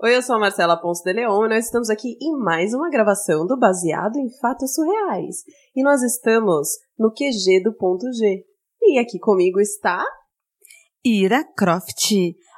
Oi, eu sou a Marcela Ponce de Leon e nós estamos aqui em mais uma gravação do Baseado em Fatos Surreais. E nós estamos no QG do ponto G. E aqui comigo está... Ira Croft.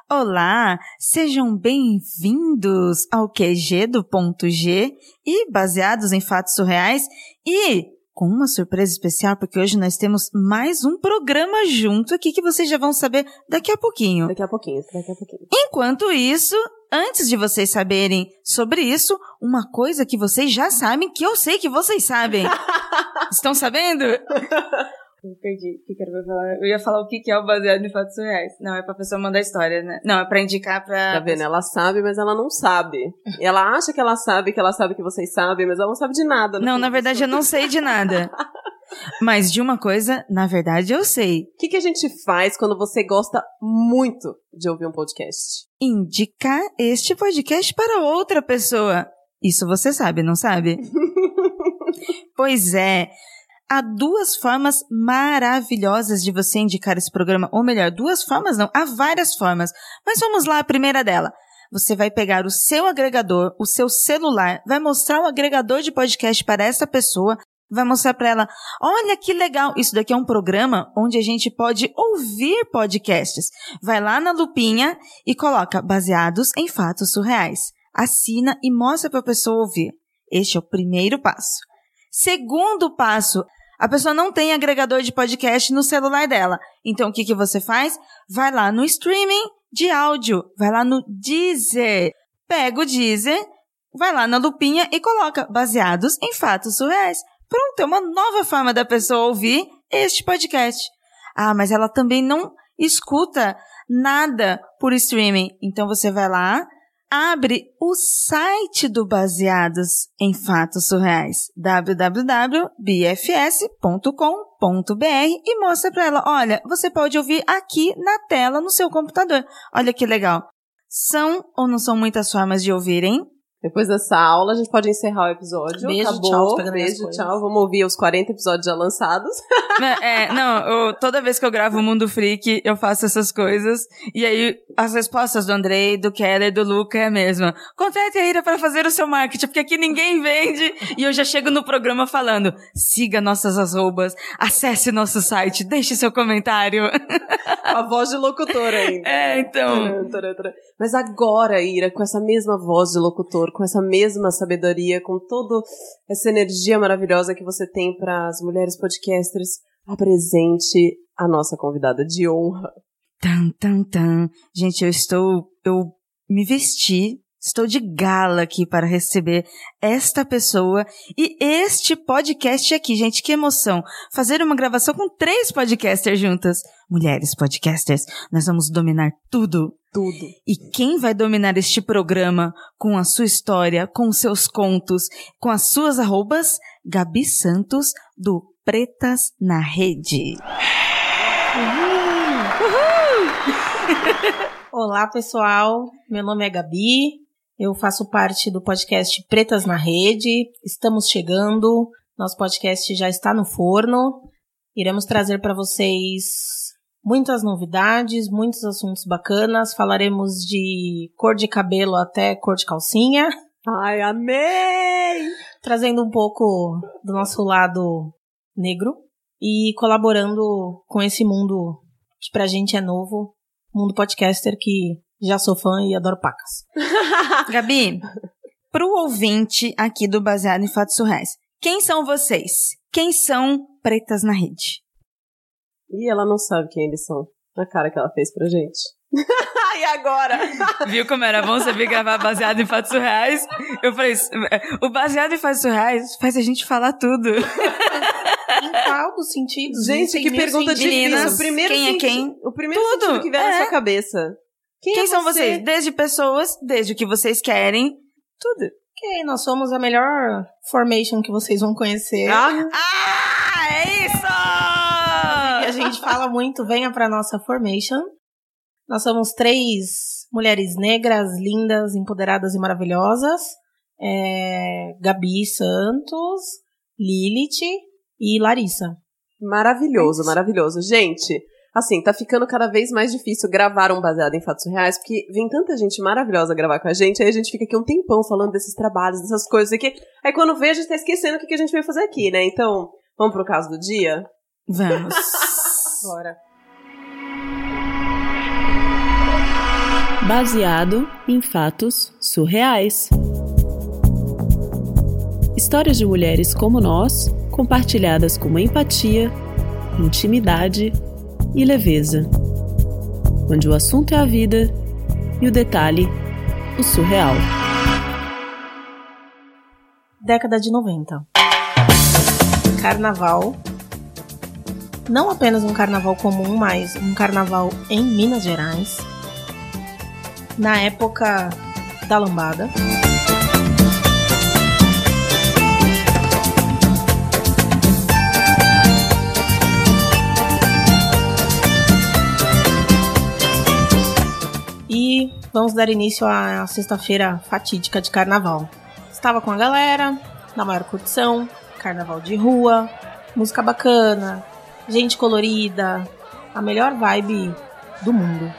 Olá, sejam bem-vindos ao QG do ponto G e baseados em fatos surreais e com uma surpresa especial, porque hoje nós temos mais um programa junto aqui que vocês já vão saber daqui a pouquinho. Daqui a pouquinho, daqui a pouquinho. Enquanto isso, antes de vocês saberem sobre isso, uma coisa que vocês já sabem, que eu sei que vocês sabem. Estão sabendo? Eu perdi. O que, que era pra falar? Eu ia falar o que, que é o baseado em fatos reais. Não, é pra pessoa mandar história, né? Não, é pra indicar pra. Tá vendo? Ela sabe, mas ela não sabe. Ela acha que ela sabe que ela sabe que vocês sabem, mas ela não sabe de nada. no Não, na verdade eu não sei de nada. Mas de uma coisa, na verdade eu sei. O que, que a gente faz quando você gosta muito de ouvir um podcast? Indicar este podcast para outra pessoa. Isso você sabe, não sabe? pois é. Há duas formas maravilhosas de você indicar esse programa. Ou melhor, duas formas não, há várias formas. Mas vamos lá, a primeira dela. Você vai pegar o seu agregador, o seu celular, vai mostrar o agregador de podcast para essa pessoa, vai mostrar para ela: olha que legal, isso daqui é um programa onde a gente pode ouvir podcasts. Vai lá na lupinha e coloca baseados em fatos surreais. Assina e mostra para a pessoa ouvir. Este é o primeiro passo. Segundo passo, a pessoa não tem agregador de podcast no celular dela. Então o que, que você faz? Vai lá no streaming de áudio, vai lá no Deezer. Pega o Deezer, vai lá na lupinha e coloca baseados em fatos surreais. Pronto, é uma nova forma da pessoa ouvir este podcast. Ah, mas ela também não escuta nada por streaming. Então você vai lá, abre o site do Baseados em Fatos Surreais, www.bfs.com.br e mostra para ela, olha, você pode ouvir aqui na tela no seu computador. Olha que legal. São ou não são muitas formas de ouvir, hein? Depois dessa aula, a gente pode encerrar o episódio. Beijo, Acabou. tchau, Beijo, tchau. Vamos ouvir os 40 episódios já lançados. É, não, eu- toda vez que eu gravo o Mundo Freak, eu faço essas coisas. E aí, as respostas do Andrei, do Keller, do Luca é a mesma. Contrate a Ira para fazer o seu marketing, porque aqui ninguém vende. E eu já chego no programa falando, siga nossas arrobas, acesse nosso site, deixe seu comentário. a voz de locutor ainda. É, então. Mas agora, Ira, com essa mesma voz de locutor, com essa mesma sabedoria, com toda essa energia maravilhosa que você tem para as mulheres podcasters, apresente a nossa convidada de honra. Tan, tan, tan. Gente, eu estou. Eu me vesti. Estou de gala aqui para receber esta pessoa e este podcast aqui, gente. Que emoção! Fazer uma gravação com três podcasters juntas. Mulheres podcasters, nós vamos dominar tudo. Tudo. E quem vai dominar este programa com a sua história, com os seus contos, com as suas arrobas? Gabi Santos, do Pretas na Rede. Olá, pessoal. Meu nome é Gabi. Eu faço parte do podcast Pretas na Rede. Estamos chegando. Nosso podcast já está no forno. Iremos trazer para vocês muitas novidades, muitos assuntos bacanas. Falaremos de cor de cabelo até cor de calcinha, Ai, amei! trazendo um pouco do nosso lado negro e colaborando com esse mundo que pra gente é novo, mundo podcaster que já sou fã e adoro pacas. Gabi, pro ouvinte aqui do Baseado em Fatos Surreais, quem são vocês? Quem são Pretas na Rede? E ela não sabe quem eles são. A cara que ela fez pra gente. e agora? Viu como era bom saber gravar baseado em fatos surreais? Eu falei, o baseado em fatos surreais faz a gente falar tudo. Em qual dos sentidos? Gente, que pergunta sentidos. difícil. Meninas, O primeiro quem é quem? O primeiro Tudo. sentido que vier na É. sua cabeça. Quem, Quem é são você? vocês? Desde pessoas, desde o que vocês querem, tudo. Ok, nós somos a melhor formation que vocês vão conhecer. Ah, Ah, é E a isso! gente fala muito, venha pra nossa formation. Nós somos três mulheres negras, lindas, empoderadas e maravilhosas. É, Gabi Santos, Lilith e Larissa. Maravilhoso, maravilhoso. Gente, assim, tá ficando cada vez mais difícil gravar um baseado em fatos reais, porque vem tanta gente maravilhosa gravar com a gente, aí a gente fica aqui um tempão falando desses trabalhos, dessas coisas aqui. Aí quando vê, a gente tá esquecendo o que que a gente veio fazer aqui, né? Então, vamos pro caso do dia? Vamos. Bora. Baseado em fatos surreais. Histórias de mulheres como nós, compartilhadas com empatia, intimidade e leveza. Onde o assunto é a vida e o detalhe, o surreal. Década de 90. Carnaval. Não apenas um carnaval comum, mas um carnaval em Minas Gerais. Na época da lambada. Vamos dar início à sexta-feira fatídica de carnaval. Estava com a galera, na maior curtição, carnaval de rua, música bacana, gente colorida, a melhor vibe do mundo.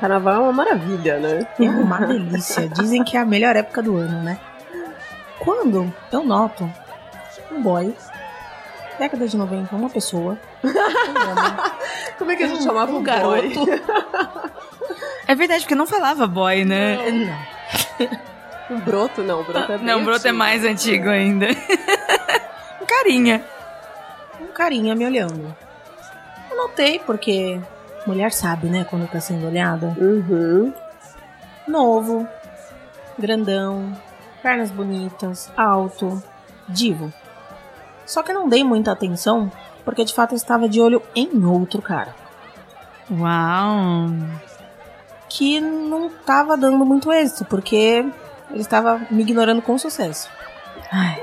Carnaval é uma maravilha, né? É uma delícia. Dizem que é a melhor época do ano, né? Quando eu noto um boy, década de 90, uma pessoa, um homem, Como é que a gente um- chamava um um garoto? É verdade, porque não falava boy, né? Um broto, não. Broto é bem Não, broto é antigo. mais antigo ainda. Um Carinha. um carinha me olhando. Eu notei porque mulher sabe, né, quando tá sendo olhada. Uhum. Novo, grandão, pernas bonitas, alto, divo. Só que eu não dei muita atenção porque de fato eu estava de olho em outro cara. Uau. Que não estava dando muito êxito, porque ele estava me ignorando com sucesso. Ai.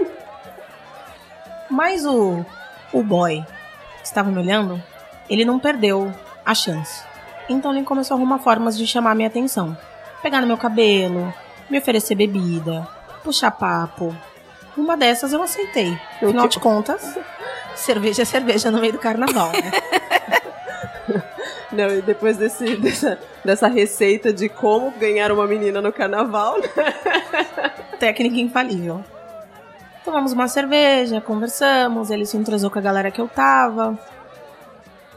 Mas o, o boy que estava me olhando, ele não perdeu a chance. Então ele começou a arrumar formas de chamar minha atenção. Pegar no meu cabelo, me oferecer bebida, puxar papo. Uma dessas eu aceitei. Afinal de contas, cerveja é cerveja no meio do carnaval, né? Não, e depois desse, dessa, dessa receita de como ganhar uma menina no carnaval, né? Técnica infalível. Tomamos uma cerveja, conversamos, ele se entrosou com a galera que eu tava.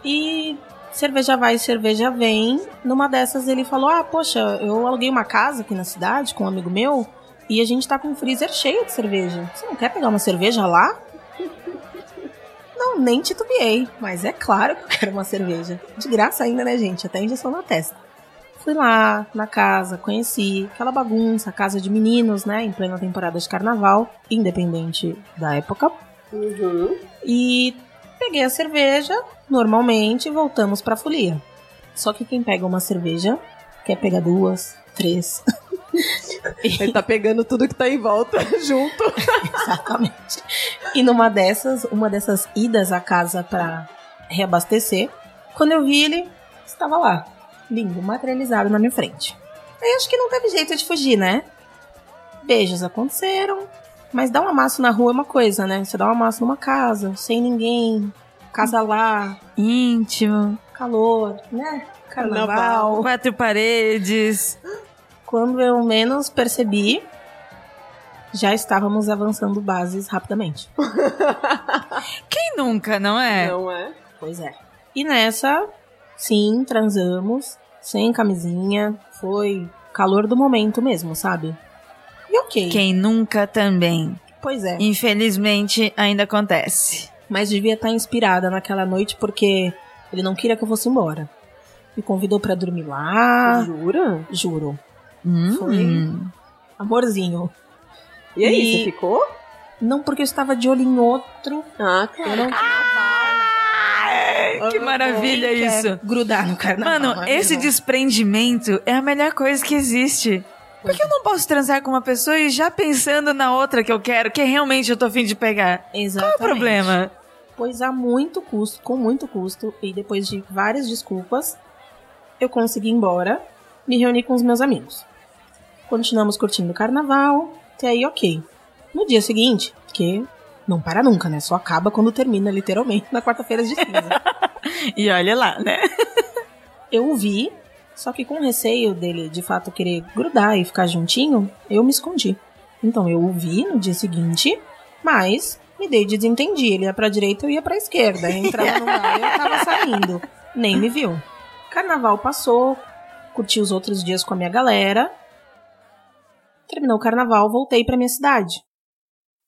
E cerveja vai, cerveja vem. Numa dessas ele falou: Ah, poxa, eu aluguei uma casa aqui na cidade com um amigo meu e a gente tá com um freezer cheio de cerveja. Você não quer pegar uma cerveja lá? Não, nem titubeei, mas é claro que eu quero uma cerveja. De graça ainda, né, gente? Até injeção na testa. Fui lá na casa, conheci aquela bagunça, casa de meninos, né, em plena temporada de carnaval, independente da época. Uhum. E peguei a cerveja, normalmente, voltamos pra folia. Só que quem pega uma cerveja quer pegar duas, três. Ele tá pegando tudo que tá em volta junto. Exatamente. E numa dessas, uma dessas idas à casa pra reabastecer, quando eu vi ele, estava lá, lindo, materializado na minha frente. Aí acho que não teve jeito de fugir, né? Beijos aconteceram, mas dar um amasso na rua é uma coisa, né? Você dá um amasso numa casa, sem ninguém, casa lá, Íntimo. calor, né? Carnaval. Carnaval. Quatro paredes. Quando eu menos percebi, já estávamos avançando bases rapidamente. Quem nunca, não é? Não é? Pois é. E nessa, sim, transamos, sem camisinha, foi calor do momento mesmo, sabe? E ok. Quem nunca também. Pois é. Infelizmente, ainda acontece. Mas devia estar inspirada naquela noite porque ele não queria que eu fosse embora. Me convidou pra dormir lá. Jura? Juro. Hum. Foi. Amorzinho. E aí, E- você ficou? Não porque eu estava de olho em outro. Ah, não Ai, que maravilha isso. Grudar no carnaval. Mano, é esse desprendimento é a melhor coisa que existe. Porque eu não posso transar com uma pessoa e já pensando na outra que eu quero, que realmente eu tô afim de pegar. Qual é Exatamente. o problema? Pois a muito custo, com muito custo, e depois de várias desculpas, eu consegui ir embora, me reuni com os meus amigos. Continuamos curtindo o carnaval, até aí ok. No dia seguinte, que não para nunca, né? Só acaba quando termina, literalmente, na quarta-feira de cinza. E olha lá, né? eu o vi, só que com receio dele de fato querer grudar e ficar juntinho, eu me escondi. Então eu o vi no dia seguinte, mas me dei de desentendi. Ele ia pra direita, eu ia pra esquerda. Entrava no bar, eu tava saindo. Nem me viu. Carnaval passou, curti os outros dias com a minha galera. Terminou o carnaval, voltei pra minha cidade.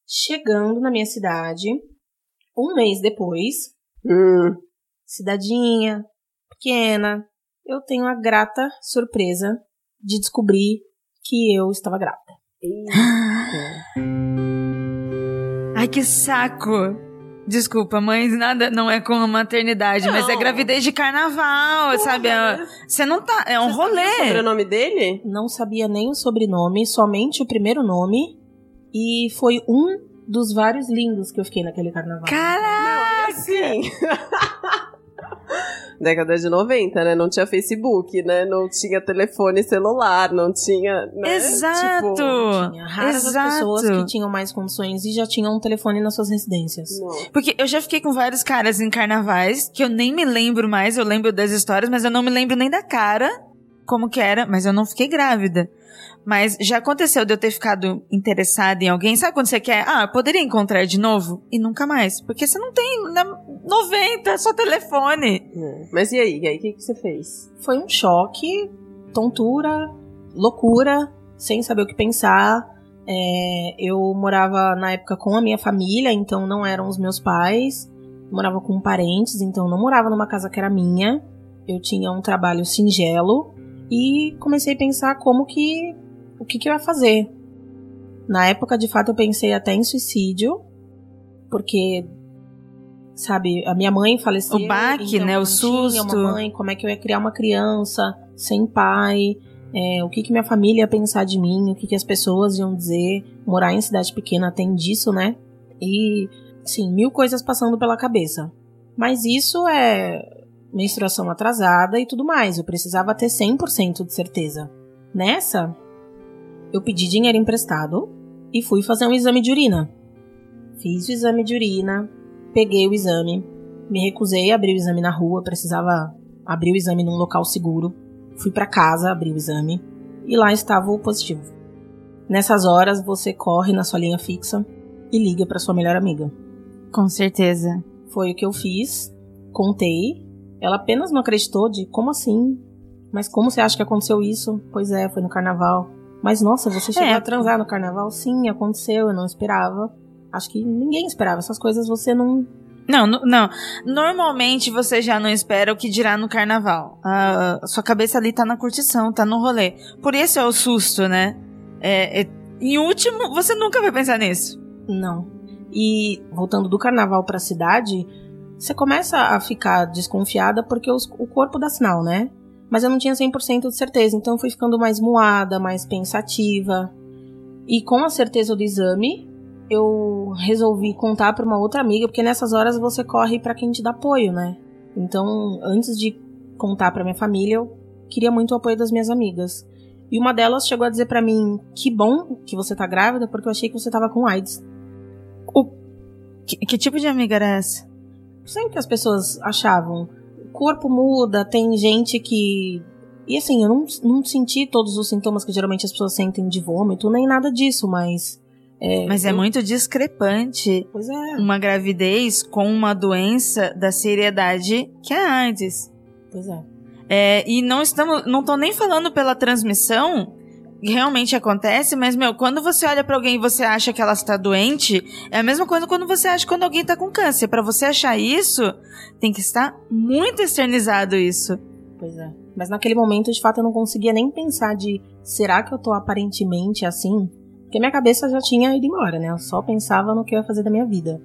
Chegando na minha cidade, um mês depois, Hum, cidadinha, pequena, eu tenho a grata surpresa de descobrir que eu estava grávida. Ai, que saco. Desculpa, mãe, nada não é com a maternidade, mas é Não. gravidez de carnaval, sabe? É- Você não tá. É um Você sabia o rolê. sobrenome dele? Não sabia nem o sobrenome, somente o primeiro nome. E foi um dos vários lindos que eu fiquei naquele carnaval. Caraca! Sim. Década de 90, né? Não tinha Facebook, né? Não tinha telefone celular, não tinha. Né? Exato! Tipo, Tinha raras as Exato. pessoas que tinham mais condições e já tinham um telefone nas suas residências. não. Porque eu já fiquei com vários caras em carnavais que eu nem me lembro mais, eu lembro das histórias, mas eu não me lembro nem da cara, como que era, mas eu não fiquei grávida. Mas já aconteceu de eu ter ficado interessada em alguém. Sabe quando você quer? Ah, eu poderia encontrar de novo? E nunca mais. Porque você não tem na 90, é só telefone. É. Mas e aí? E aí, o que, que você fez? Foi um choque, tontura, loucura, sem saber o que pensar. É, eu morava na época com a minha família, então não eram os meus pais. Morava com parentes, então não morava numa casa que era minha. Eu tinha um trabalho singelo e comecei a pensar como que o que, que eu ia fazer. Na época, de fato, eu pensei até em suicídio, porque sabe, a minha mãe faleceu. O baque, então né, o susto. Uma mãe, como é que eu ia criar uma criança sem pai? é, o que, que minha família ia pensar de mim? O que, que as pessoas iam dizer? Morar em cidade pequena tem disso, né? E, sim, mil coisas passando pela cabeça. Mas isso é menstruação atrasada e tudo mais. Eu precisava ter 100% de certeza. Nessa, eu pedi dinheiro emprestado e fui fazer um exame de urina. Fiz o exame de urina, peguei o exame, me recusei a abrir o exame na rua, precisava abrir o exame num local seguro. Fui para casa abrir o exame e lá estava o positivo. Nessas horas você corre na sua linha fixa e liga para sua melhor amiga. Com certeza. Foi o que eu fiz, contei. Ela apenas não acreditou de como assim? Mas como você acha que aconteceu isso? Pois é, foi no carnaval. Mas nossa, você chegou É. a transar no carnaval? Sim, aconteceu, eu não esperava. Acho que ninguém esperava. Essas coisas você não. Não, não. Normalmente você já não espera o que dirá no carnaval. A sua cabeça ali tá na curtição, tá no rolê. Por isso é o susto, né? É, é- em último, você nunca vai pensar nisso. Não. E voltando do carnaval pra cidade, você começa a ficar desconfiada porque os- o corpo dá sinal, né? Mas eu não tinha 100% de certeza, então eu fui ficando mais moada, mais pensativa. E com a certeza do exame, eu resolvi contar pra uma outra amiga, porque nessas horas você corre pra quem te dá apoio, né? Então, antes de contar pra minha família, eu queria muito o apoio das minhas amigas. E uma delas chegou a dizer pra mim: "Que bom que você tá grávida, porque eu achei que você tava com AIDS". Que, que tipo de amiga era essa? o que as pessoas achavam. O corpo muda, tem gente que. E assim, eu não, não senti todos os sintomas que geralmente as pessoas sentem de vômito, nem nada disso, mas. É, Mas é eu- muito discrepante Pois é, uma gravidez com uma doença da seriedade que é a AIDS. pois é. É, e não estamos, não tô nem falando pela transmissão, realmente acontece, mas meu, quando você olha pra alguém e você acha que ela está doente, é a mesma coisa quando você acha quando alguém tá com câncer. Pra você achar isso, tem que estar muito externizado isso. Pois é. Mas naquele momento, de fato, eu não conseguia nem pensar de será que eu tô aparentemente assim? Porque minha cabeça já tinha ido embora, né? Eu só pensava no que eu ia fazer da minha vida.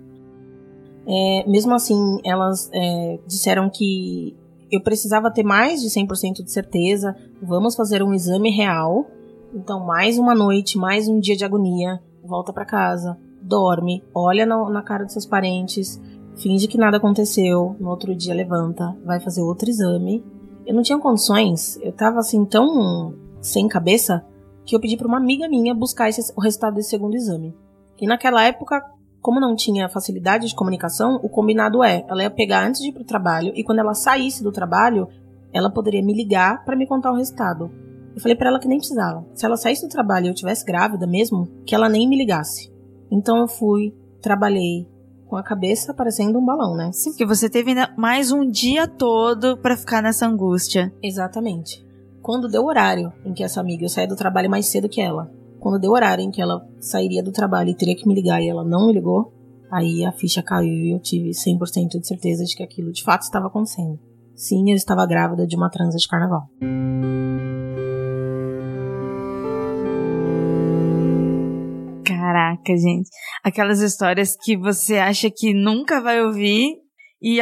É, mesmo assim, elas é, disseram que eu precisava ter mais de 100% de certeza. Vamos fazer um exame real. Então, mais uma noite, mais um dia de agonia. Volta pra casa, dorme, olha na, na cara dos seus parentes, finge que nada aconteceu. No outro dia, levanta, vai fazer outro exame. Eu não tinha condições, eu tava assim tão sem cabeça que eu pedi pra uma amiga minha buscar esse- o resultado desse segundo exame. E naquela época, como não tinha facilidade de comunicação, o combinado é, ela ia pegar antes de ir pro trabalho e quando ela saísse do trabalho, ela poderia me ligar para me contar o resultado. Eu falei para ela que nem precisava. Se ela saísse do trabalho e eu tivesse grávida mesmo, que ela nem me ligasse. Então eu fui, trabalhei com a cabeça parecendo um balão, né? Sim, porque você teve mais um dia todo para ficar nessa angústia. Exatamente. Quando deu o horário em que essa amiga eu saía do trabalho mais cedo que ela, quando deu o horário em que ela sairia do trabalho e teria que me ligar e ela não me ligou, aí a ficha caiu e eu tive 100% de certeza de que aquilo de fato estava acontecendo. Sim, eu estava grávida de uma transa de carnaval. Caraca, gente. Aquelas histórias que você acha que nunca vai ouvir e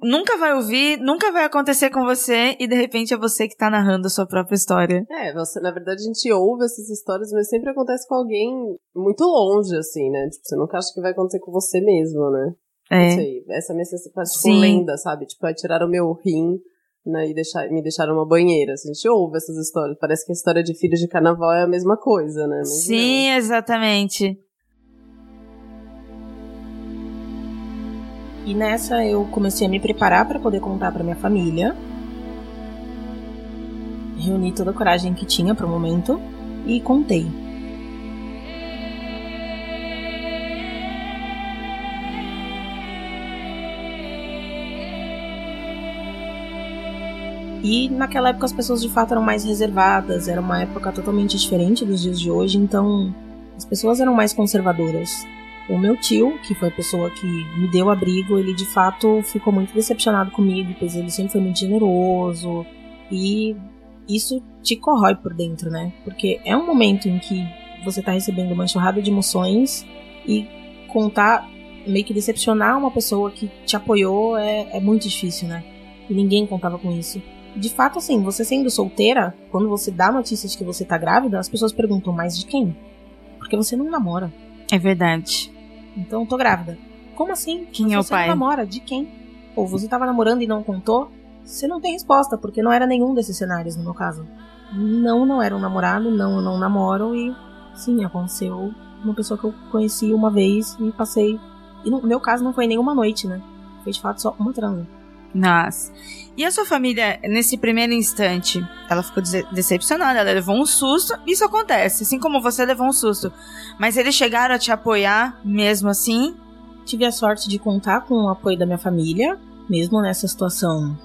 nunca vai ouvir, nunca vai acontecer com você e de repente é você que tá narrando a sua própria história. É, você, na verdade a gente ouve essas histórias, mas sempre acontece com alguém muito longe, assim, né? Tipo, você nunca acha que vai acontecer com você mesmo, né? É. Não sei, essa é a minha sensação, tipo, lenda, sabe? Tipo, é tirar o meu rim né, e deixar, me deixaram uma banheira. A gente ouve essas histórias. Parece que a história de filhos de carnaval é a mesma coisa, né? Mas Sim, não. exatamente. E nessa eu comecei a me preparar para poder contar para minha família. Reuni toda a coragem que tinha para o momento e contei. E naquela época as pessoas de fato eram mais reservadas, era uma época totalmente diferente dos dias de hoje, então as pessoas eram mais conservadoras. O meu tio, que foi a pessoa que me deu abrigo, ele de fato ficou muito decepcionado comigo, pois ele sempre foi muito generoso e isso te corrói por dentro, né? Porque é um momento em que você tá recebendo uma enxurrada de emoções e contar, meio que decepcionar uma pessoa que te apoiou é, é muito difícil, né? E ninguém contava com isso de fato, assim, você sendo solteira, quando você dá notícias de que você tá grávida, as pessoas perguntam, mas de quem? Porque você não namora. É verdade. Então, tô grávida. Como assim? Quem mas é o você pai? Não namora? De quem? Ou você tava namorando e não contou? Você não tem resposta, porque não era nenhum desses cenários no meu caso. Não, não era um namorado, não, não namoro e sim, aconteceu uma pessoa que eu conheci uma vez e passei. E no meu caso não foi nenhuma noite, né? Foi de fato só uma transa. Nossa. E a sua família, nesse primeiro instante, ela ficou decepcionada, ela levou um susto. Isso acontece, assim como você levou um susto. Mas eles chegaram a te apoiar mesmo assim? Tive a sorte de contar com o apoio da minha família, mesmo nessa situação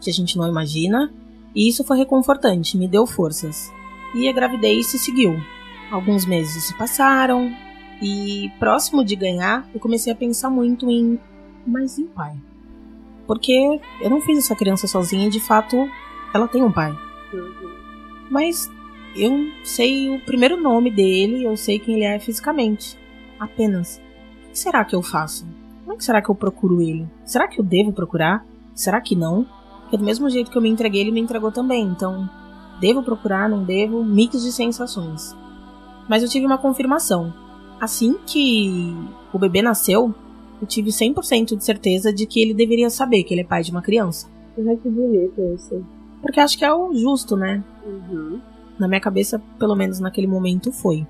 que a gente não imagina. E isso foi reconfortante, me deu forças. E a gravidez se seguiu. Alguns meses se passaram, e próximo de ganhar, eu comecei a pensar muito em. Mas e o pai? Porque eu não fiz essa criança sozinha e de fato ela tem um pai. Uhum. Mas eu sei o primeiro nome dele, eu sei quem ele é fisicamente. Apenas. O que será que eu faço? Como é que será que eu procuro ele? Será que eu devo procurar? Será que não? Porque do mesmo jeito que eu me entreguei, ele me entregou também. Então, devo procurar, não devo? Mix de sensações. Mas eu tive uma confirmação. Assim que o bebê nasceu, eu tive 100% de certeza de que ele deveria saber que ele é pai de uma criança. Ai, que bonito isso. Porque acho que é o justo, né? Uhum. Na minha cabeça, pelo menos naquele momento, foi.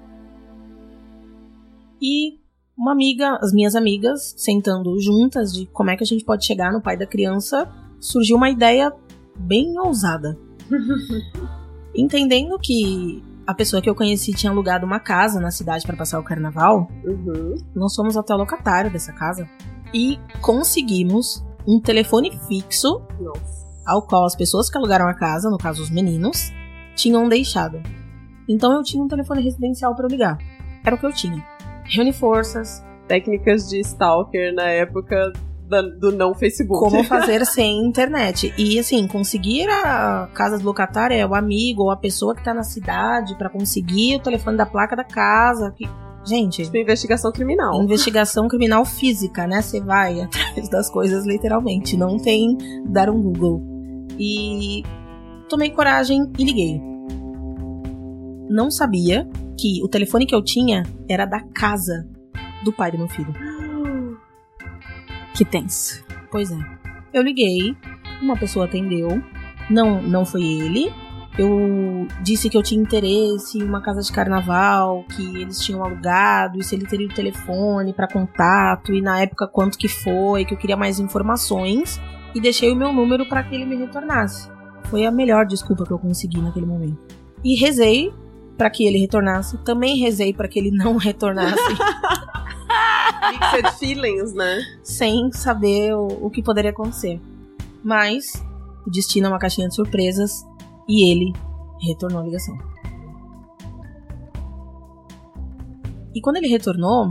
E uma amiga, as minhas amigas, sentando juntas de como é que a gente pode chegar no pai da criança, surgiu uma ideia bem ousada. Entendendo que a pessoa que eu conheci tinha alugado uma casa na cidade para passar o carnaval, Uhum. nós fomos até o locatário dessa casa e conseguimos um telefone fixo Nossa. ao qual as pessoas que alugaram a casa, no caso os meninos, tinham deixado. Então eu tinha um telefone residencial para ligar. Era o que eu tinha. Reuni forças, Técnicas de stalker na época da- do não Facebook. como fazer sem internet. E assim, conseguir a casa do locatário é o amigo ou a pessoa que tá na cidade para conseguir o telefone da placa da casa. Que... Gente, Tipo, investigação criminal. investigação criminal física, né? Você vai atrás das coisas literalmente, não tem dar um Google. E tomei coragem e liguei. Não sabia que o telefone que eu tinha era da casa do pai do meu filho. Que tenso. Pois é. Eu liguei, uma pessoa atendeu, não, não foi ele. Eu disse que eu tinha interesse em uma casa de carnaval, que eles tinham alugado, e se ele teria o telefone para contato, e na época quanto que foi, que eu queria mais informações. e deixei o meu número para que ele me retornasse. Foi a melhor desculpa que eu consegui naquele momento. E rezei para que ele retornasse. Também rezei para que ele não retornasse, Mixed feelings, né? sem saber o, o que poderia acontecer. Mas o destino é uma caixinha de surpresas e ele retornou a ligação. E quando ele retornou,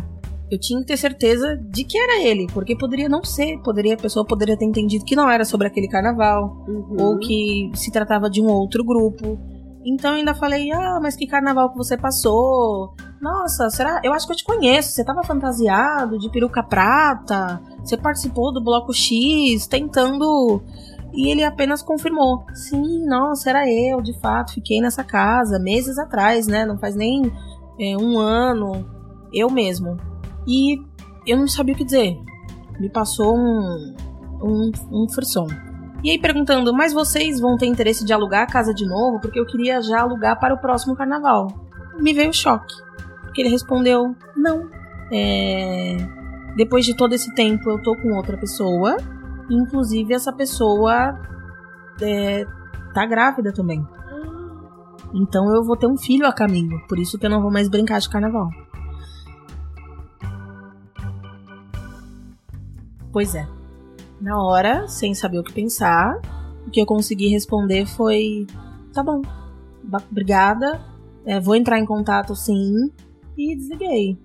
eu tinha que ter certeza de que era ele, porque poderia não ser, poderia a pessoa poderia ter entendido que não era sobre aquele carnaval, Uhum. ou que se tratava de um outro grupo. Então eu ainda falei: "Ah, mas que carnaval que você passou? Nossa, será? Eu acho que eu te conheço. Você tava fantasiado de peruca prata? Você participou do bloco X tentando e ele apenas confirmou: "Sim, nossa, era eu, de fato, fiquei nessa casa meses atrás, né? Não faz nem é, um ano, eu mesmo." E eu não sabia o que dizer. Me passou um um, um frisson. E aí perguntando, mas vocês vão ter interesse de alugar a casa de novo? Porque eu queria já alugar para o próximo carnaval. Me veio choque. Porque ele respondeu, não. É... Depois de todo esse tempo eu tô com outra pessoa. Inclusive essa pessoa é, tá grávida também. Então eu vou ter um filho a caminho. Por isso que eu não vou mais brincar de carnaval. Pois é. Na hora, sem saber o que pensar, o que eu consegui responder foi: tá bom, obrigada, é, vou entrar em contato sim, e desliguei.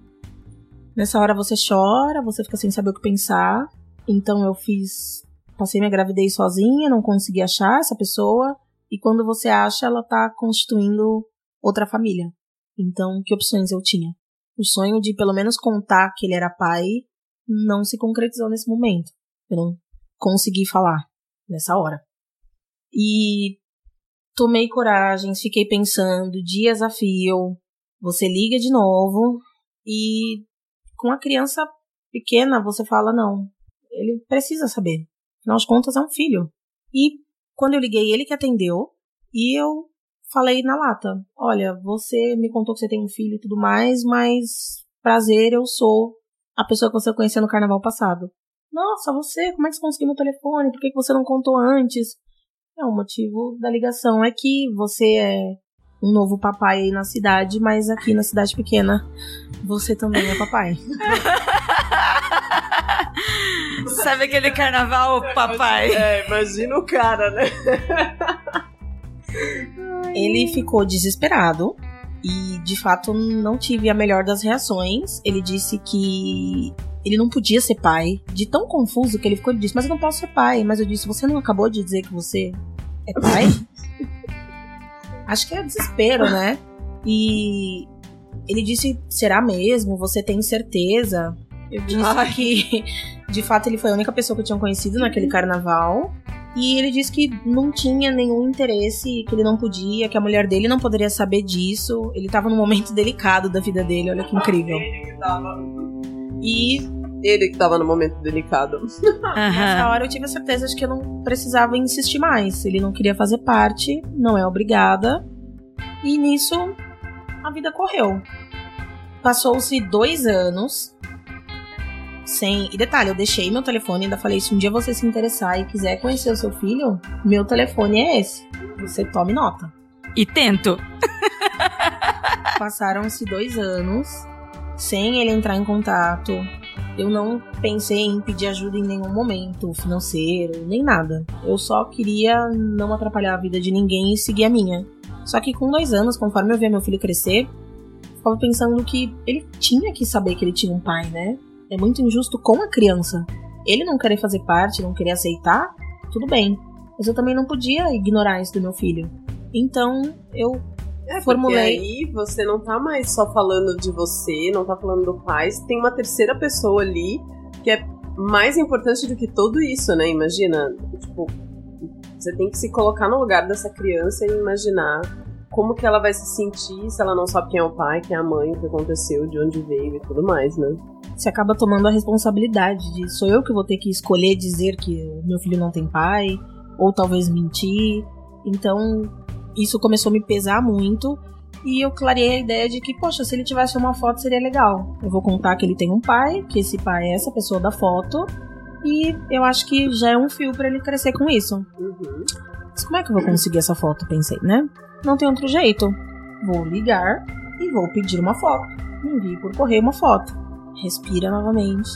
Nessa hora você chora, você fica sem saber o que pensar. Então eu fiz. Passei minha gravidez sozinha, não consegui achar essa pessoa. E quando você acha, ela tá constituindo outra família. Então, que opções eu tinha? O sonho de pelo menos contar que ele era pai não se concretizou nesse momento. Eu não consegui falar nessa hora. E tomei coragem, fiquei pensando, dias a fio. Você liga de novo e com a criança pequena você fala não, ele precisa saber. Afinal de contas é um filho. E quando eu liguei, ele que atendeu e eu falei na lata: "Olha, você me contou que você tem um filho e tudo mais, mas prazer, eu sou a pessoa que você conheceu no carnaval passado. Nossa, você, como é que você conseguiu meu telefone? Por que você não contou antes? É, o motivo da ligação é que você é um novo papai aí na cidade, mas aqui na cidade pequena você também é papai. Sabe aquele carnaval, papai? É, imagina o cara, né? Ele ficou desesperado e, de fato, não tive a melhor das reações. Ele disse que ele não podia ser pai. De tão confuso que ele ficou, ele disse: Mas eu não posso ser pai. Mas eu disse: Você não acabou de dizer que você é pai? Acho que é desespero, né? E ele disse: Será mesmo? Você tem certeza? Eu disse Ai. que, de fato, ele foi a única pessoa que eu tinha conhecido naquele carnaval. E ele disse que não tinha nenhum interesse, que ele não podia, que a mulher dele não poderia saber disso. Ele tava num momento delicado da vida dele, olha que incrível. E Ele que tava no momento delicado. nessa hora eu tive a certeza de que eu não precisava insistir mais. Ele não queria fazer parte, não é obrigada. E nisso a vida correu. Passou-se dois anos. Sem. E detalhe, eu deixei meu telefone e ainda falei: se um dia você se interessar e quiser conhecer o seu filho, meu telefone é esse. Você tome nota. E tento. Passaram-se dois anos sem ele entrar em contato. Eu não pensei em pedir ajuda em nenhum momento, financeiro, nem nada. Eu só queria não atrapalhar a vida de ninguém e seguir a minha. Só que com dois anos, conforme eu via meu filho crescer, ficava pensando que ele tinha que saber que ele tinha um pai, né? É muito injusto com a criança. Ele não querer fazer parte, não querer aceitar, tudo bem. Mas eu também não podia ignorar isso do meu filho. Então, eu É, Formulei. Aí você não tá mais só falando de você, não tá falando do pai, tem uma terceira pessoa ali que é mais importante do que tudo isso, né? Imagina, tipo, você tem que se colocar no lugar dessa criança e imaginar como que ela vai se sentir se ela não sabe quem é o pai, quem é a mãe, o que aconteceu, de onde veio e tudo mais, né? você acaba tomando a responsabilidade de sou eu que vou ter que escolher dizer que o meu filho não tem pai, ou talvez mentir. Então, isso começou a me pesar muito. E eu clareei a ideia de que, poxa, se ele tivesse uma foto seria legal. Eu vou contar que ele tem um pai, que esse pai é essa pessoa da foto. E eu acho que já é um fio pra ele crescer com isso. Uhum. Mas como é que eu vou conseguir essa foto? Pensei, né? Não tem outro jeito. Vou ligar e vou pedir uma foto. Envie por correio uma foto. Respira novamente.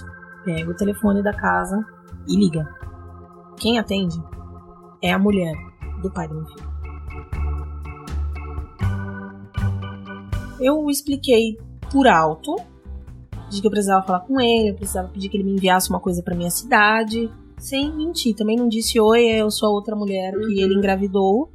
Pega o telefone da casa e liga. Quem atende é a mulher do pai do meu filho. Eu expliquei por alto de que eu precisava falar com ele, eu precisava pedir que ele me enviasse uma coisa pra minha cidade, sem mentir. Também não disse oi, eu sou a outra mulher que ele engravidou.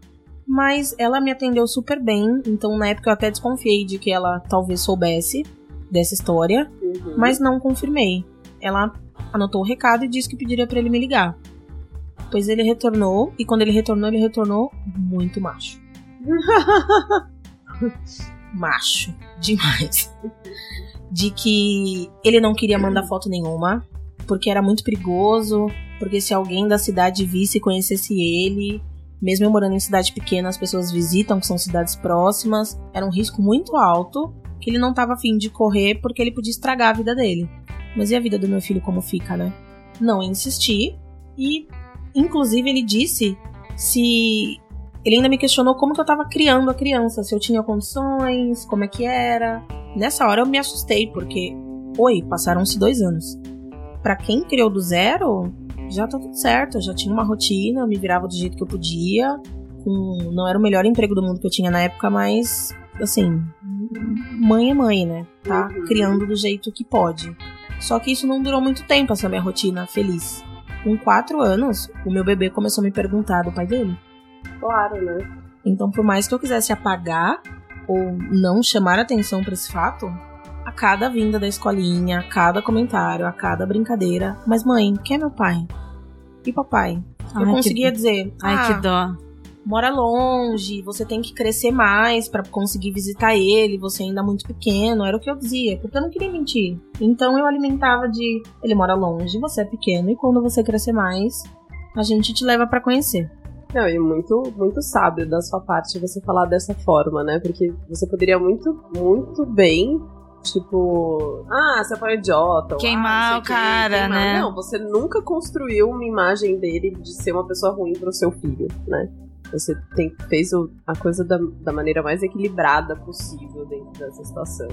Mas ela me atendeu super bem, então na época eu até desconfiei de que ela talvez soubesse dessa história, Uhum. mas não confirmei. Ela anotou o recado e disse que pediria pra ele me ligar. Pois ele retornou, e quando ele retornou, ele retornou muito macho. macho, demais. De que ele não queria mandar foto nenhuma, porque era muito perigoso, porque se alguém da cidade visse e conhecesse ele, mesmo eu morando em cidade pequena, as pessoas visitam, que são cidades próximas, era um risco muito alto, que ele não tava afim de correr porque ele podia estragar a vida dele. Mas e a vida do meu filho como fica, né? Não insisti e, inclusive, ele disse se ele ainda me questionou como que eu tava criando a criança, se eu tinha condições, como é que era. Nessa hora eu me assustei, porque, oi, passaram-se dois anos. Pra quem criou do zero, já tá tudo certo. Eu já tinha uma rotina, eu me virava do jeito que eu podia. Não era o melhor emprego do mundo que eu tinha na época, mas, assim, mãe é mãe, né? Tá Uhum. criando do jeito que pode. Só que isso não durou muito tempo, essa minha rotina feliz. Com quatro anos, o meu bebê começou a me perguntar do pai dele. Claro, né? Então, por mais que eu quisesse apagar ou não chamar atenção para esse fato, a cada vinda da escolinha, a cada comentário, a cada brincadeira, mas mãe, quem é meu pai? E papai? Ai, eu que- conseguia dizer, Ai, ah, que dó. mora longe, você tem que crescer mais para conseguir visitar ele, você ainda é muito pequeno, era o que eu dizia, porque eu não queria mentir. Então eu alimentava de, ele mora longe, você é pequeno e quando você crescer mais, a gente te leva para conhecer. Não, e muito, muito sábio da sua parte você falar dessa forma, né? Porque você poderia muito, muito bem, tipo, ah, você foi um idiota. Queimar ah, o cara, queimar. né? Não, você nunca construiu uma imagem dele de ser uma pessoa ruim pro seu filho, né? Você tem, fez a coisa da, da maneira mais equilibrada possível dentro dessa situação.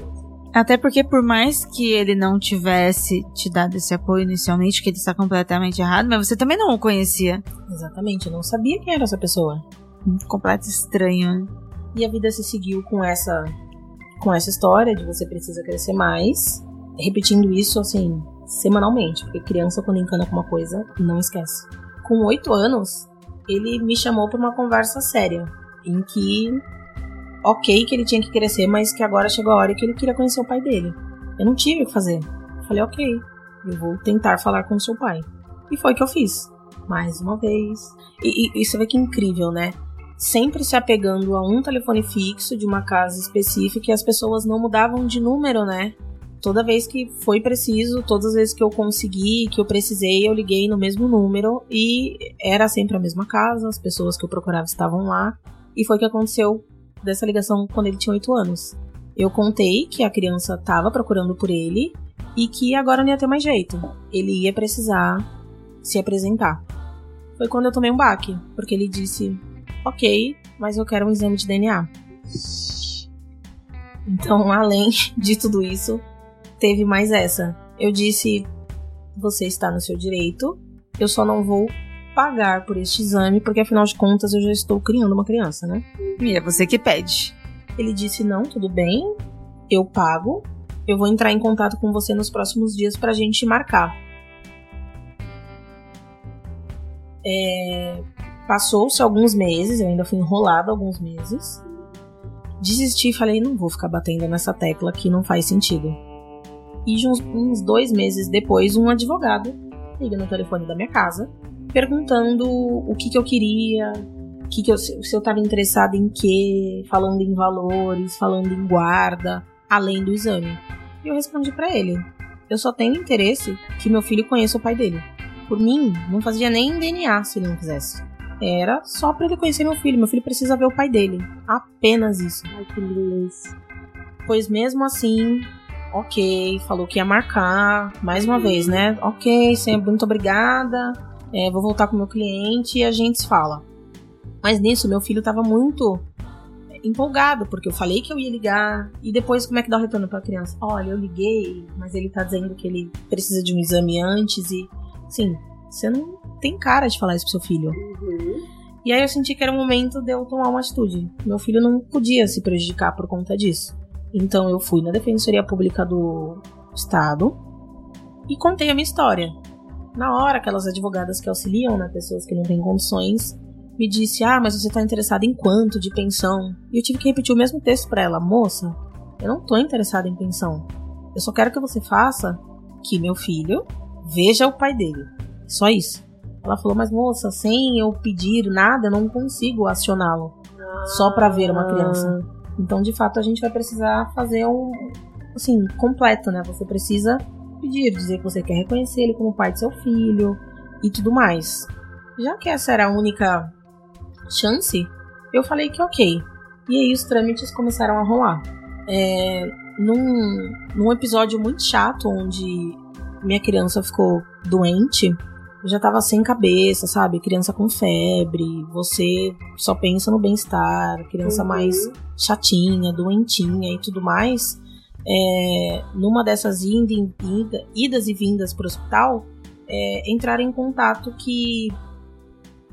Até porque, por mais que ele não tivesse te dado esse apoio inicialmente, que ele está completamente errado, mas você também não o conhecia. Exatamente, eu não sabia quem era essa pessoa. Um completo estranho, né? E a vida se seguiu com essa com essa história de você precisa crescer mais, repetindo isso assim semanalmente, porque criança quando encana com uma coisa não esquece. Com oito anos, ele me chamou para uma conversa séria, em que ok que ele tinha que crescer, mas que agora chegou a hora que ele queria conhecer o pai dele. Eu não tive o que fazer. Falei ok, eu vou tentar falar com o seu pai. E foi o que eu fiz. Mais uma vez. E, e, e você vê que incrível, né? sempre se apegando a um telefone fixo de uma casa específica e as pessoas não mudavam de número, né? Toda vez que foi preciso, todas as vezes que eu consegui, que eu precisei, eu liguei no mesmo número e era sempre a mesma casa, as pessoas que eu procurava estavam lá. E foi o que aconteceu dessa ligação quando ele tinha 8 anos. Eu contei que a criança estava procurando por ele e que agora não ia ter mais jeito. Ele ia precisar se apresentar. Foi quando eu tomei um baque, porque ele disse: ok, mas eu quero um exame de DNA. Então, além de tudo isso, teve mais essa. Eu disse: você está no seu direito, eu só não vou pagar por este exame, porque afinal de contas eu já estou criando uma criança, né? E é você que pede. Ele disse: não, tudo bem, eu pago, eu vou entrar em contato com você nos próximos dias pra gente marcar. É, Passou-se alguns meses, eu ainda fui enrolada alguns meses. Desisti e falei: não vou ficar batendo nessa tecla que não faz sentido. E uns, uns dois meses depois, um advogado liga no telefone da minha casa perguntando o que, que eu queria, que que eu, se eu estava interessada em quê, falando em valores, falando em guarda, além do exame. E eu respondi para ele: eu só tenho interesse que meu filho conheça o pai dele. Por mim, não fazia nem DNA se ele não quisesse. Era só para ele conhecer meu filho. Meu filho precisa ver o pai dele. Apenas isso. Ai, que. Pois mesmo assim, ok, falou que ia marcar, mais uma vez, né? Ok, sempre muito obrigada, é, vou voltar com o meu cliente e a gente se fala. Mas nisso, meu filho tava muito empolgado, porque eu falei que eu ia ligar. E depois, como é que dá o retorno pra criança? Olha, eu liguei, mas ele tá dizendo que ele precisa de um exame antes e. Sim, você não tem cara de falar isso pro seu filho. Uhum. E aí eu senti que era o momento de eu tomar uma atitude. Meu filho não podia se prejudicar por conta disso. Então eu fui na Defensoria Pública do Estado e contei a minha história. Na hora, aquelas advogadas que auxiliam né, pessoas que não têm condições me disse: Ah, mas você tá interessada em quanto de pensão? E eu tive que repetir o mesmo texto para ela: Moça, eu não tô interessada em pensão. Eu só quero que você faça que meu filho veja o pai dele. Só isso. Ela falou: Mas moça, sem eu pedir nada, eu não consigo acioná-lo. Só para ver uma criança. Então, de fato, a gente vai precisar fazer um. Assim, completo, né? Você precisa pedir, dizer que você quer reconhecer ele como pai de seu filho e tudo mais. Já que essa era a única chance, eu falei que ok. E aí os trâmites começaram a rolar. É, num, num episódio muito chato, onde minha criança ficou doente, eu já tava sem cabeça, sabe? Criança com febre, você só pensa no bem-estar, criança Uhum. mais chatinha, doentinha e tudo mais. É, numa dessas ida, ida- idas e vindas pro hospital, é, entraram em contato que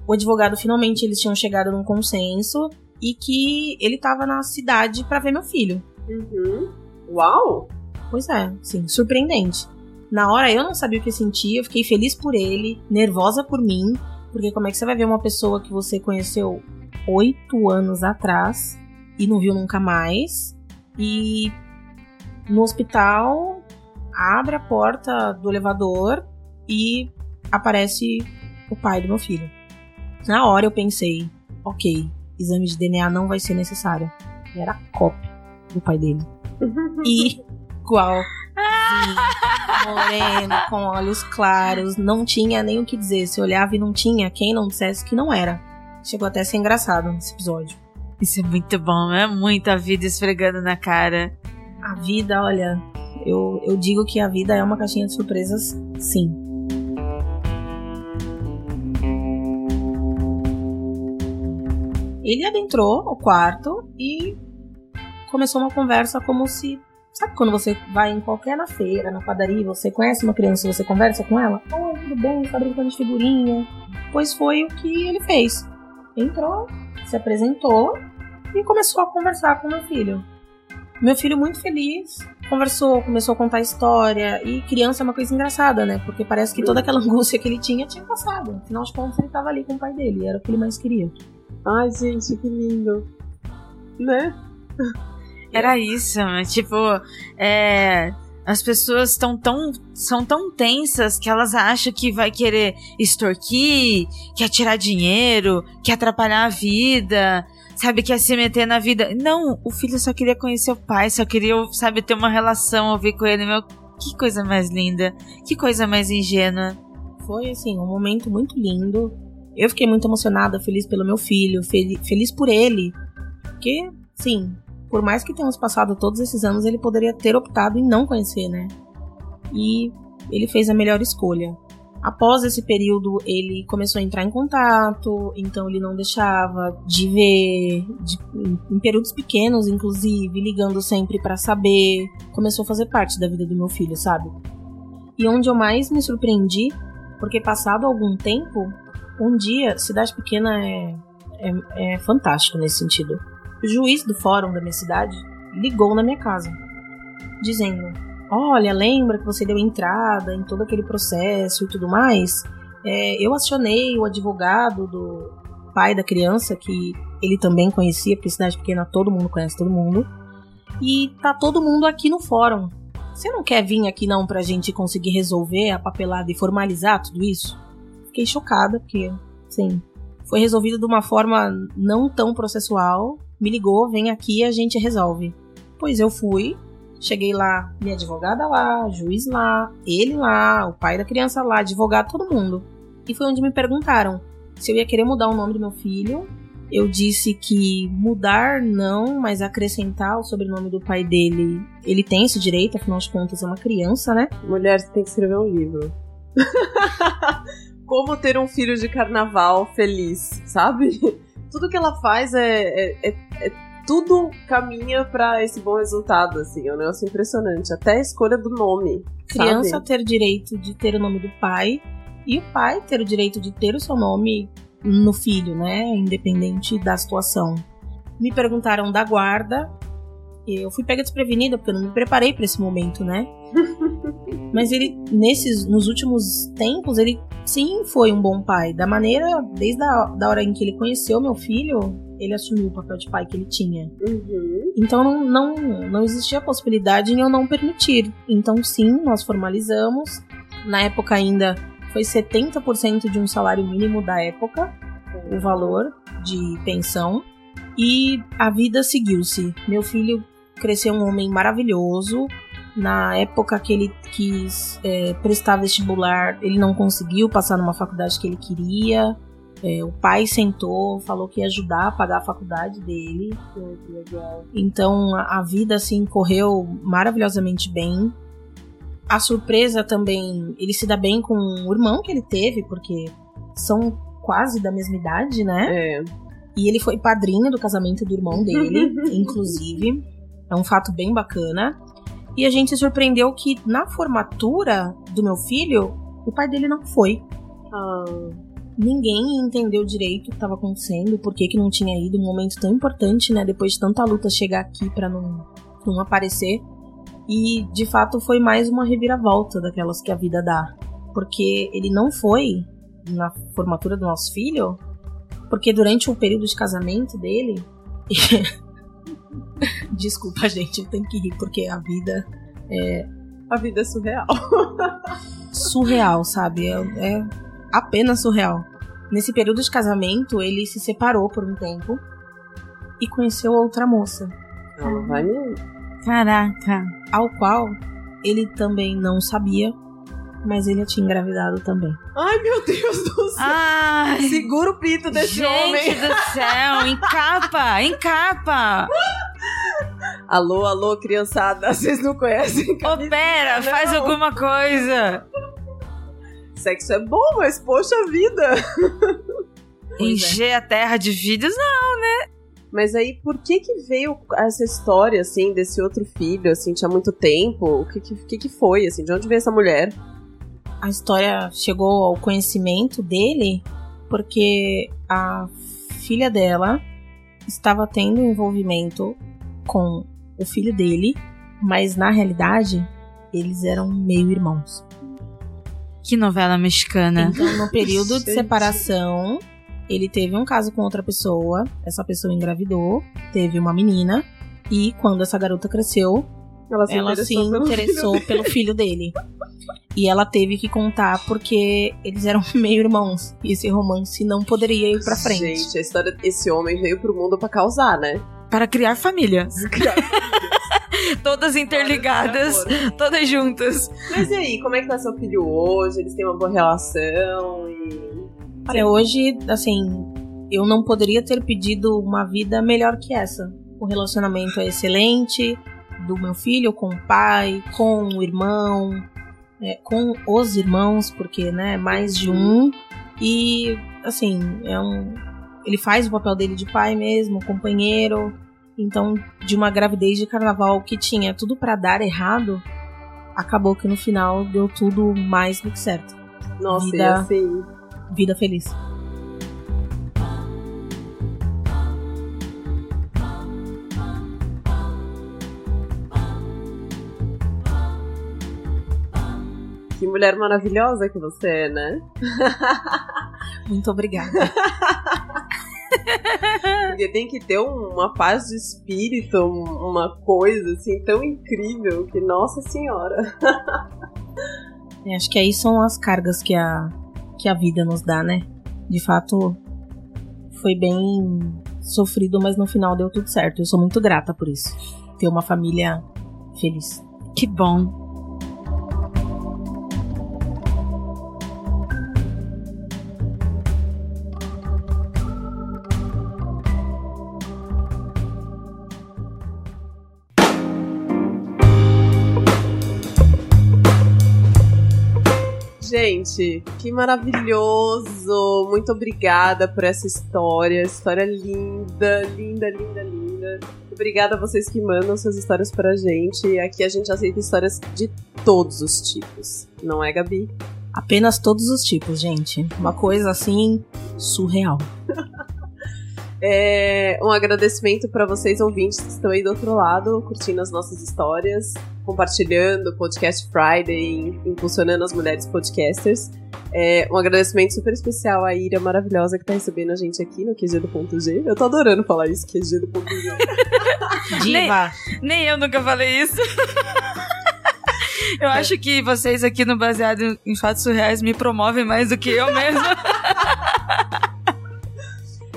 o advogado finalmente eles tinham chegado num consenso e que ele tava na cidade para ver meu filho. Uhum. Uau! Pois é, sim, surpreendente. Na hora eu não sabia o que sentir, eu fiquei feliz por ele, nervosa por mim, porque como é que você vai ver uma pessoa que você conheceu oito anos atrás e não viu nunca mais e no hospital abre a porta do elevador e aparece o pai do meu filho. Na hora eu pensei, ok, exame de DNA não vai ser necessário. E era cópia do pai dele. Igual. Moreno, com olhos claros, não tinha nem o que dizer. Se olhava e não tinha, quem não dissesse que não era. Chegou até a ser engraçado nesse episódio. Isso é muito bom, é muita vida esfregando na cara. A vida, olha, eu, eu digo que a vida é uma caixinha de surpresas, sim. Ele adentrou o quarto e começou uma conversa como se. Sabe quando você vai em qualquer na feira, na padaria, você conhece uma criança e você conversa com ela? Oi, tudo bem? Tá brincando de figurinha? Pois foi o que ele fez. Entrou, se apresentou e começou a conversar com meu filho. Meu filho muito feliz, conversou, começou a contar história. E criança é uma coisa engraçada, né? Porque parece que toda aquela angústia que ele tinha tinha passado. Afinal de contas, ele tava ali com o pai dele, era o que ele mais queria. Ai, gente, que lindo. Né? Era isso, tipo, é, as pessoas estão tão, são tão tensas que elas acham que vai querer extorquir, quer tirar dinheiro, quer atrapalhar a vida, sabe, quer se meter na vida. Não, o filho só queria conhecer o pai, só queria, sabe, ter uma relação, ouvir com ele. Meu, que coisa mais linda, que coisa mais ingênua. Foi, assim, um momento muito lindo. Eu fiquei muito emocionada, feliz pelo meu filho, fel- feliz por ele. Porque, sim, por mais que tenhamos passado todos esses anos, ele poderia ter optado em não conhecer, né? E ele fez a melhor escolha. Após esse período, ele começou a entrar em contato, então ele não deixava de ver, de- em- períodos pequenos, inclusive, ligando sempre pra saber. Começou a fazer parte da vida do meu filho, sabe? E onde eu mais me surpreendi, porque passado algum tempo, um dia, cidade pequena é, é, é fantástico nesse sentido. O juiz do fórum da minha cidade ligou na minha casa, dizendo: Olha, lembra que você deu entrada em todo aquele processo e tudo mais? É, eu acionei o advogado do pai da criança, que ele também conhecia, porque cidade pequena todo mundo conhece todo mundo, e tá todo mundo aqui no fórum. Você não quer vir aqui não pra gente conseguir resolver a papelada e formalizar tudo isso? Fiquei chocada, porque, sim, foi resolvido de uma forma não tão processual. Me ligou, vem aqui a gente resolve. Pois eu fui, cheguei lá, minha advogada lá, juiz lá, ele lá, o pai da criança lá, advogado, todo mundo. E foi onde me perguntaram se eu ia querer mudar o nome do meu filho eu disse que mudar não, mas acrescentar o sobrenome do pai dele, ele tem esse direito, afinal de contas é uma criança, né? Mulher, você tem que escrever um livro. Como ter um filho de carnaval feliz, sabe? Tudo que ela faz é, é, é, é tudo caminha pra esse bom resultado, assim. É um negócio impressionante. Até a escolha do nome. Criança sabe? ter direito de ter o nome do pai e o pai ter o direito de ter o seu nome no filho, né? Independente da situação. Me perguntaram da guarda. Eu fui pega desprevenida porque eu não me preparei para esse momento, né? Mas ele, nesses, nos últimos tempos, ele sim foi um bom pai. Da maneira, desde a da hora em que ele conheceu meu filho, ele assumiu o papel de pai que ele tinha. Uhum. Então não, não, não existia a possibilidade em eu não permitir. Então sim, nós formalizamos. Na época ainda foi 70% de um salário mínimo da época, o valor de pensão. E a vida seguiu-se. Meu filho cresceu um homem maravilhoso. Na época que ele quis é, prestar vestibular, ele não conseguiu passar numa faculdade que ele queria. É, o pai sentou, falou que ia ajudar a pagar a faculdade dele. Então a, a vida assim correu maravilhosamente bem. A surpresa também, ele se dá bem com o irmão que ele teve, porque são quase da mesma idade, né? É. E ele foi padrinho do casamento do irmão dele, inclusive. É um fato bem bacana. E a gente se surpreendeu que na formatura do meu filho, o pai dele não foi. Ah, Ninguém entendeu direito o que estava acontecendo, por que, que não tinha ido, um momento tão importante, né? Depois de tanta luta chegar aqui pra não, não aparecer. E de fato foi mais uma reviravolta daquelas que a vida dá. Porque ele não foi na formatura do nosso filho, porque durante o período de casamento dele. Desculpa, gente, eu tenho que rir, porque a vida é a vida é surreal. surreal, sabe? É, é apenas surreal. Nesse período de casamento, ele se separou por um tempo e conheceu outra moça, Ela vai me. Caraca. ao qual ele também não sabia, mas ele tinha engravidado também. Ai, meu Deus do céu. Ai, Segura o pito desse gente homem. do céu, encapa, encapa. Alô, alô, criançada. Vocês não conhecem? Opera, Não. faz alguma coisa. Sexo é bom, mas poxa vida. Encher a terra de vídeos, não. Mas aí, por que que veio essa história, assim, desse outro filho, assim, tinha muito tempo? O que que, que que foi, assim? De onde veio essa mulher? A história chegou ao conhecimento dele porque a filha dela estava tendo envolvimento com o filho dele, mas na realidade eles eram meio irmãos. Que novela mexicana. Então, no período de separação, ele teve um caso com outra pessoa, essa pessoa engravidou, teve uma menina, e quando essa garota cresceu, Ela se ela se interessou pelo interessou filho pelo filho dele. E ela teve que contar porque eles eram meio irmãos. E esse romance não poderia ir pra frente. Gente, a história desse homem veio pro mundo pra causar, né? Para criar família. Todas interligadas, todas juntas. Mas e aí, como é que tá seu filho hoje? Eles têm uma boa relação e. Olha, hoje, assim, eu não poderia ter pedido uma vida melhor que essa. O relacionamento é excelente do meu filho com o pai, com o irmão, é, com os irmãos, porque, né, mais de um. E, assim, é um. Ele faz o papel dele de pai mesmo, companheiro. Então, de uma gravidez de carnaval que tinha tudo pra dar errado, acabou que no final deu tudo mais do que certo. Nossa, Vida- assim. Vida feliz. Que mulher maravilhosa que você é, né? Muito obrigada. Porque tem que ter um- uma paz de espírito, um- uma coisa assim tão incrível que, nossa senhora. É, acho que aí são as cargas que a, que a vida nos dá, né? De fato, foi bem sofrido, mas no final deu tudo certo. Eu sou muito grata por isso. Ter uma família feliz. Que bom. Gente, que maravilhoso! Muito obrigada por essa história. História linda, linda, linda, linda. Obrigada a vocês que mandam suas histórias pra gente. Aqui a gente aceita histórias de todos os tipos. Não é, Gabi? Apenas todos os tipos, gente. Uma coisa assim surreal. É, um agradecimento para vocês ouvintes que estão aí do outro lado, curtindo as nossas histórias, compartilhando o Podcast Friday, impulsionando as mulheres podcasters. É, um agradecimento super especial à Ira maravilhosa que tá recebendo a gente aqui no QG do Ponto G. Eu tô adorando falar isso, QG do Ponto G. Diva! Nem eu nunca falei isso. Eu acho que vocês aqui no Baseado em Fatos Surreais me promovem mais do que eu mesma.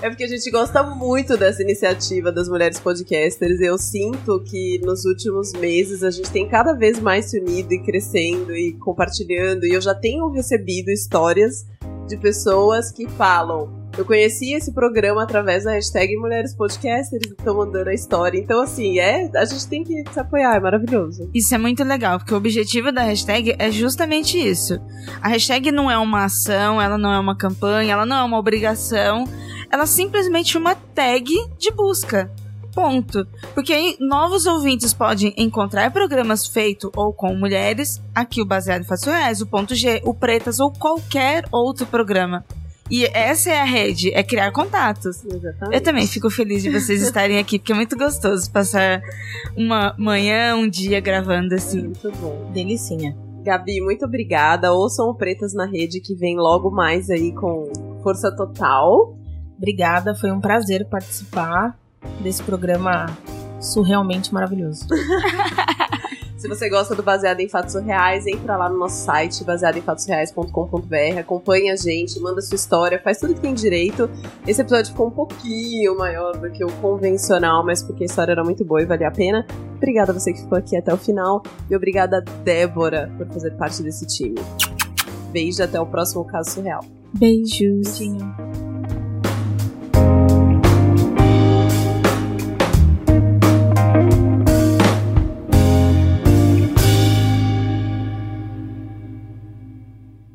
É porque a gente gosta muito dessa iniciativa das mulheres podcasters. Eu sinto que nos últimos meses a gente tem cada vez mais se unido e crescendo e compartilhando. E eu já tenho recebido histórias de pessoas que falam: Eu conheci esse programa através da hashtag Mulheres Podcasters estão mandando a história. Então, assim, é, a gente tem que se apoiar, é maravilhoso. Isso é muito legal, porque o objetivo da hashtag é justamente isso. A hashtag não é uma ação, ela não é uma campanha, ela não é uma obrigação, ela é simplesmente uma tag de busca. Ponto. Porque aí novos ouvintes podem encontrar programas feitos ou com mulheres, aqui o Baseado em Fatos Reais, o Ponto G, o Pretas ou qualquer outro programa. E essa é a rede, é criar contatos. Exatamente. Eu também fico feliz de vocês estarem aqui, porque é muito gostoso passar uma manhã, um dia gravando assim. Muito bom. Delicinha. Gabi, muito obrigada. Ouçam o Pretas na Rede, que vem logo mais aí com força total. Obrigada, foi um prazer participar desse programa surrealmente maravilhoso. Se você gosta do Baseado em Fatos Reais, entra lá no nosso site, baseadoemfatosreais.com.br, acompanha a gente, manda sua história, faz tudo que tem direito. Esse episódio ficou um pouquinho maior do que o convencional, mas porque a história era muito boa e valia a pena. Obrigada a você que ficou aqui até o final e obrigada, Débora, por fazer parte desse time. Beijo até o próximo caso surreal. Beijos. Beijinho.